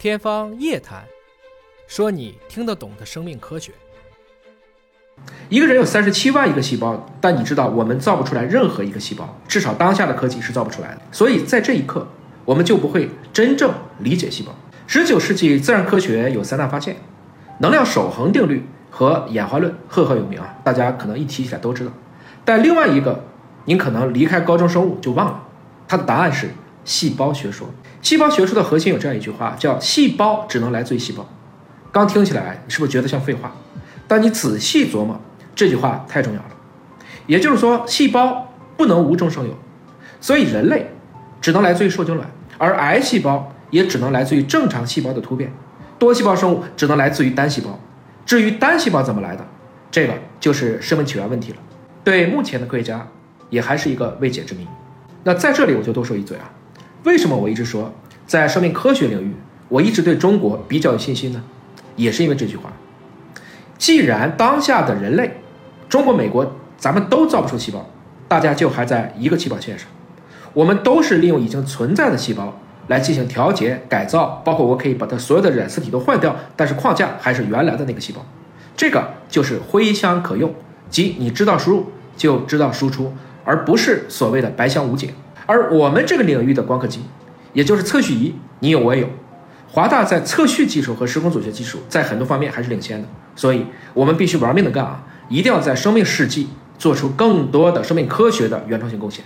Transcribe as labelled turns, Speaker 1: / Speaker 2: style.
Speaker 1: 天方夜谭，说你听得懂的生命科学。
Speaker 2: 一个人有三十七万亿个细胞，但你知道我们造不出来任何一个细胞，至少当下的科技是造不出来的。所以在这一刻，我们就不会真正理解细胞。十九世纪自然科学有三大发现：能量守恒定律和演化论，赫赫有名啊，大家可能一提起来都知道。但另外一个，您可能离开高中生物就忘了，它的答案是细胞学说。细胞学说的核心有这样一句话，叫“细胞只能来自于细胞”。刚听起来，你是不是觉得像废话？但你仔细琢磨，这句话太重要了。也就是说，细胞不能无中生有，所以人类只能来自于受精卵，而癌细胞也只能来自于正常细胞的突变，多细胞生物只能来自于单细胞。至于单细胞怎么来的，这个就是生命起源问题了。对目前的科学家，也还是一个未解之谜。那在这里我就多说一嘴啊。为什么我一直说在生命科学领域，我一直对中国比较有信心呢？也是因为这句话。既然当下的人类，中国、美国，咱们都造不出细胞，大家就还在一个起跑线上。我们都是利用已经存在的细胞来进行调节、改造，包括我可以把它所有的染色体都换掉，但是框架还是原来的那个细胞。这个就是灰箱可用，即你知道输入就知道输出，而不是所谓的白箱无解。而我们这个领域的光刻机，也就是测序仪，你有我也有。华大在测序技术和时空组学技术在很多方面还是领先的，所以我们必须玩命的干啊！一定要在生命世纪做出更多的生命科学的原创性贡献。